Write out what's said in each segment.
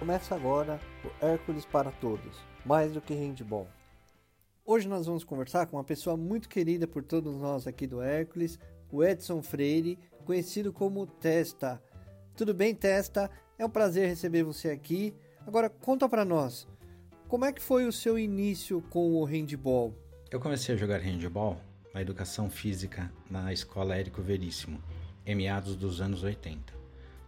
Começa agora o Hércules para Todos, mais do que handball. Hoje nós vamos conversar com uma pessoa muito querida por todos nós aqui do Hércules, o Edson Freire, conhecido como Testa. Tudo bem, Testa? É um prazer receber você aqui. Agora conta para nós, como é que foi o seu início com o handball? Eu comecei a jogar handball na educação física na escola Érico Veríssimo, em meados dos anos 80.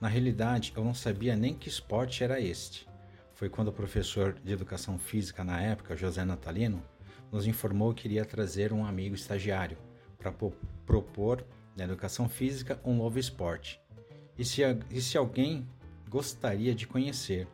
Na realidade, eu não sabia nem que esporte era este. Foi quando o professor de educação física na época, José Natalino, nos informou que iria trazer um amigo estagiário para propor na educação física um novo esporte. E se, e se alguém gostaria de conhecer?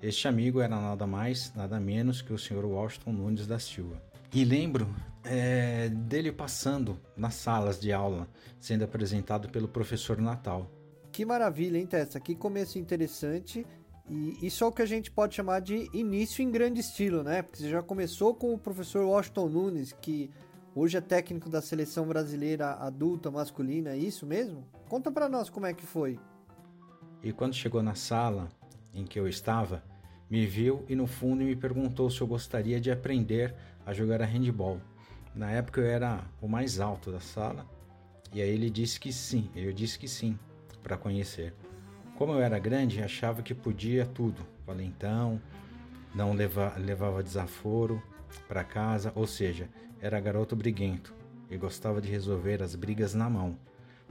Este amigo era nada mais, nada menos que o Sr. Washington Nunes da Silva. E lembro é, dele passando nas salas de aula, sendo apresentado pelo professor Natal. Que maravilha, hein, Tessa? Que começo interessante. E isso é o que a gente pode chamar de início em grande estilo, né? Porque você já começou com o professor Washington Nunes, que hoje é técnico da seleção brasileira adulta masculina, é isso mesmo? Conta para nós como é que foi. E quando chegou na sala em que eu estava, me viu e no fundo me perguntou se eu gostaria de aprender a jogar a handball. Na época eu era o mais alto da sala, e aí ele disse que sim, eu disse que sim para conhecer. Como eu era grande, achava que podia tudo, valentão, não leva, levava desaforo para casa, ou seja, era garoto briguento e gostava de resolver as brigas na mão.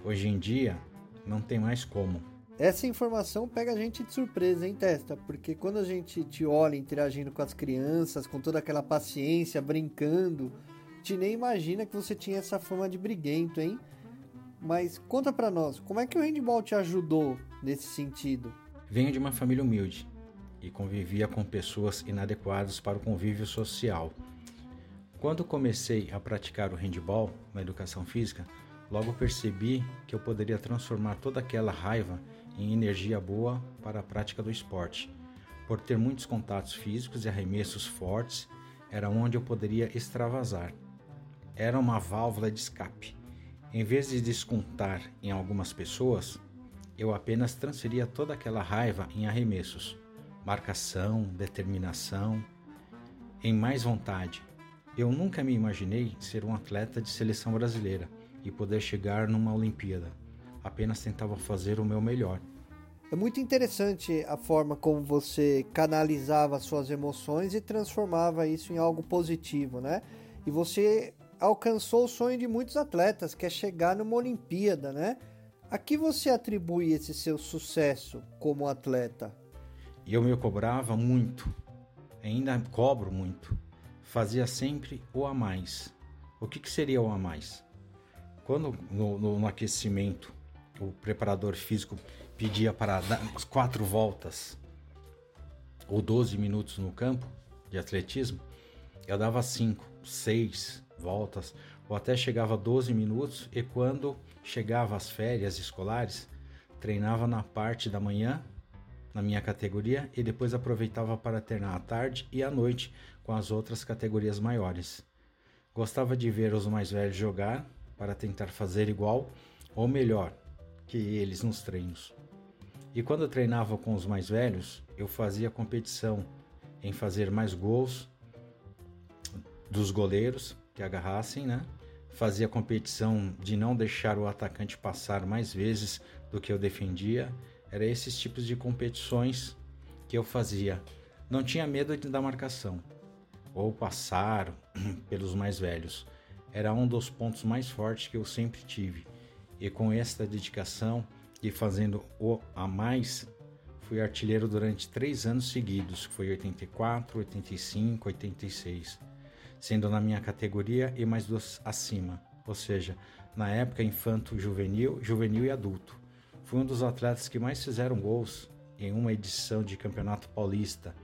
Hoje em dia, não tem mais como. Essa informação pega a gente de surpresa, hein, Testa? Porque quando a gente te olha interagindo com as crianças, com toda aquela paciência, brincando, te nem imagina que você tinha essa fama de briguento, hein? Mas conta para nós, como é que o handball te ajudou nesse sentido? Venho de uma família humilde e convivia com pessoas inadequadas para o convívio social. Quando comecei a praticar o handball na educação física, logo percebi que eu poderia transformar toda aquela raiva em energia boa para a prática do esporte. Por ter muitos contatos físicos e arremessos fortes, era onde eu poderia extravasar. Era uma válvula de escape em vez de descontar em algumas pessoas, eu apenas transferia toda aquela raiva em arremessos, marcação, determinação, em mais vontade. Eu nunca me imaginei ser um atleta de seleção brasileira e poder chegar numa Olimpíada. Apenas tentava fazer o meu melhor. É muito interessante a forma como você canalizava suas emoções e transformava isso em algo positivo, né? E você alcançou o sonho de muitos atletas, que é chegar numa Olimpíada, né? A que você atribui esse seu sucesso como atleta? Eu me cobrava muito, ainda cobro muito. Fazia sempre o a mais. O que, que seria o a mais? Quando no, no, no aquecimento o preparador físico pedia para dar quatro voltas ou 12 minutos no campo de atletismo, eu dava cinco, seis, voltas, ou até chegava a 12 minutos, e quando chegava as férias escolares, treinava na parte da manhã, na minha categoria, e depois aproveitava para treinar à tarde e à noite com as outras categorias maiores. Gostava de ver os mais velhos jogar para tentar fazer igual ou melhor que eles nos treinos. E quando treinava com os mais velhos, eu fazia competição em fazer mais gols dos goleiros que agarrassem, né? Fazia competição de não deixar o atacante passar mais vezes do que eu defendia. Era esses tipos de competições que eu fazia. Não tinha medo da marcação ou passar pelos mais velhos. Era um dos pontos mais fortes que eu sempre tive. E com esta dedicação e fazendo o a mais, fui artilheiro durante três anos seguidos, que foi 84, 85, 86 sendo na minha categoria e mais duas acima, ou seja, na época infanto juvenil, juvenil e adulto. Fui um dos atletas que mais fizeram gols em uma edição de Campeonato Paulista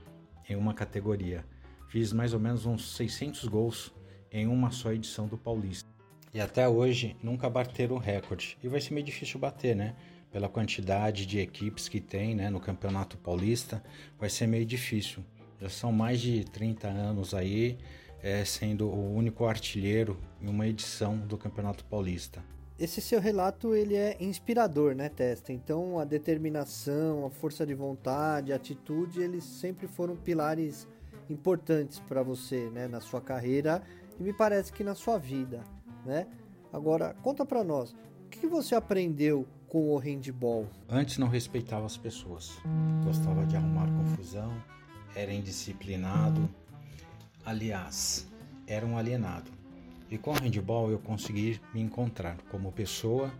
em uma categoria. Fiz mais ou menos uns 600 gols em uma só edição do Paulista. E até hoje nunca bateram o recorde. E vai ser meio difícil bater, né? Pela quantidade de equipes que tem né, no Campeonato Paulista, vai ser meio difícil. Já são mais de 30 anos aí é, sendo o único artilheiro em uma edição do Campeonato Paulista. esse seu relato ele é inspirador, né, Testa? Então a determinação, a força de vontade, a atitude, eles sempre foram pilares importantes para você, né, na sua carreira e me parece que na sua vida, né? Agora, conta para nós, o que você aprendeu com o handball? Antes não respeitava as pessoas, gostava de arrumar confusão, era indisciplinado, aliás, era um alienado. E com o handball eu consegui me encontrar como pessoa,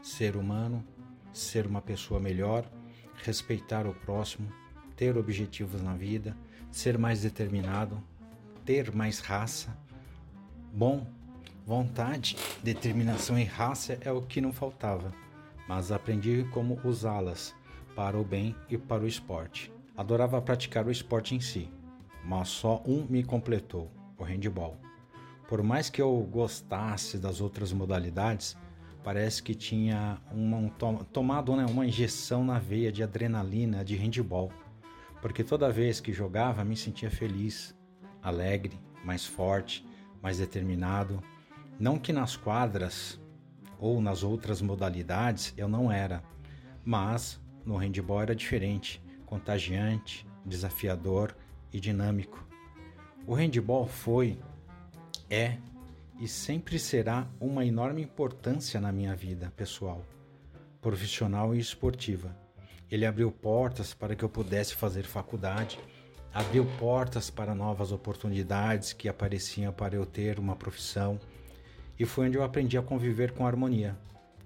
ser humano, ser uma pessoa melhor, respeitar o próximo, ter objetivos na vida, ser mais determinado, ter mais raça. Bom, vontade, determinação e raça é o que não faltava, mas aprendi como usá-las para o bem e para o esporte. Adorava praticar o esporte em si, mas só um me completou: o handball. Por mais que eu gostasse das outras modalidades, parece que tinha uma, um, tomado né, uma injeção na veia de adrenalina de handball. Porque toda vez que jogava me sentia feliz, alegre, mais forte, mais determinado. Não que nas quadras ou nas outras modalidades eu não era, mas no handball era diferente, contagiante, desafiador e dinâmico. O handball foi é e sempre será uma enorme importância na minha vida pessoal, profissional e esportiva. Ele abriu portas para que eu pudesse fazer faculdade, abriu portas para novas oportunidades que apareciam para eu ter uma profissão, e foi onde eu aprendi a conviver com harmonia.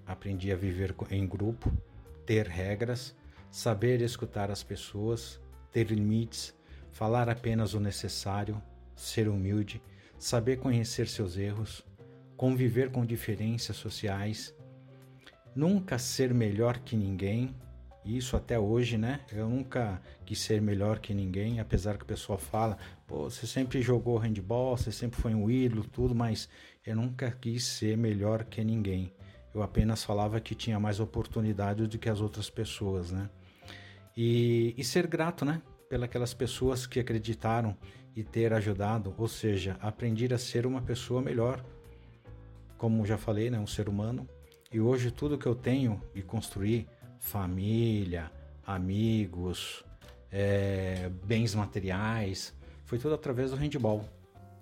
Aprendi a viver em grupo, ter regras, saber escutar as pessoas, ter limites, falar apenas o necessário, ser humilde saber conhecer seus erros, conviver com diferenças sociais, nunca ser melhor que ninguém. Isso até hoje, né? Eu nunca quis ser melhor que ninguém, apesar que o pessoal fala, pô, você sempre jogou handball, você sempre foi um ídolo, tudo, mas eu nunca quis ser melhor que ninguém. Eu apenas falava que tinha mais oportunidade do que as outras pessoas, né? E, e ser grato, né? Pelas pessoas que acreditaram e ter ajudado, ou seja, aprendi a ser uma pessoa melhor, como já falei, né, um ser humano. E hoje tudo que eu tenho e construí, família, amigos, é, bens materiais, foi tudo através do handball.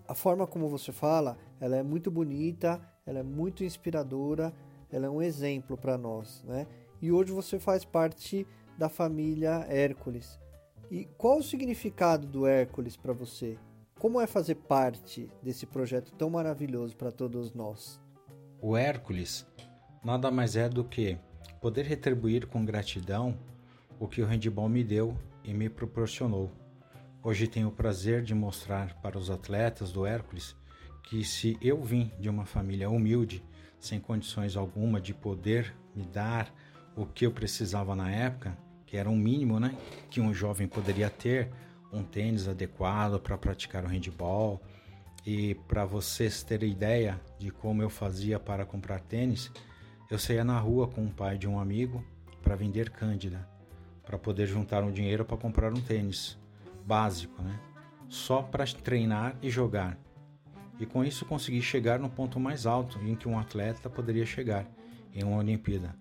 A forma como você fala, ela é muito bonita, ela é muito inspiradora, ela é um exemplo para nós, né? E hoje você faz parte da família Hércules. E qual o significado do Hércules para você? Como é fazer parte desse projeto tão maravilhoso para todos nós? O Hércules nada mais é do que poder retribuir com gratidão o que o handball me deu e me proporcionou. Hoje tenho o prazer de mostrar para os atletas do Hércules que se eu vim de uma família humilde, sem condições alguma de poder me dar o que eu precisava na época, que era um mínimo né, que um jovem poderia ter, um tênis adequado para praticar o handball. E para vocês terem ideia de como eu fazia para comprar tênis, eu saía na rua com o pai de um amigo para vender cândida, para poder juntar um dinheiro para comprar um tênis básico, né? Só para treinar e jogar. E com isso consegui chegar no ponto mais alto em que um atleta poderia chegar em uma Olimpíada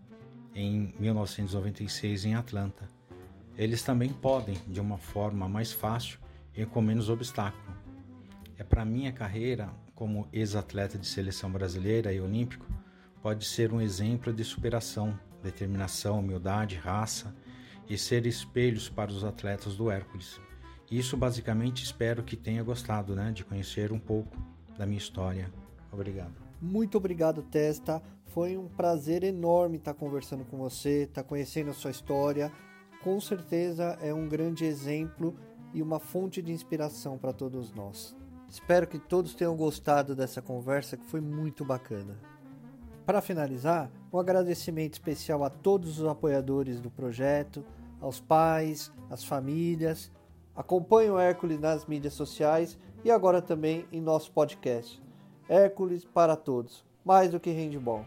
em 1996 em Atlanta. Eles também podem, de uma forma mais fácil e com menos obstáculo. É para minha carreira como ex-atleta de seleção brasileira e olímpico, pode ser um exemplo de superação, determinação, humildade, raça e ser espelhos para os atletas do Hércules. Isso basicamente espero que tenha gostado, né, de conhecer um pouco da minha história. Obrigado. Muito obrigado, Testa. Foi um prazer enorme estar conversando com você, estar conhecendo a sua história. Com certeza é um grande exemplo e uma fonte de inspiração para todos nós. Espero que todos tenham gostado dessa conversa que foi muito bacana. Para finalizar, um agradecimento especial a todos os apoiadores do projeto, aos pais, às famílias. Acompanhe o Hércules nas mídias sociais e agora também em nosso podcast. Hércules para todos, mais do que handball.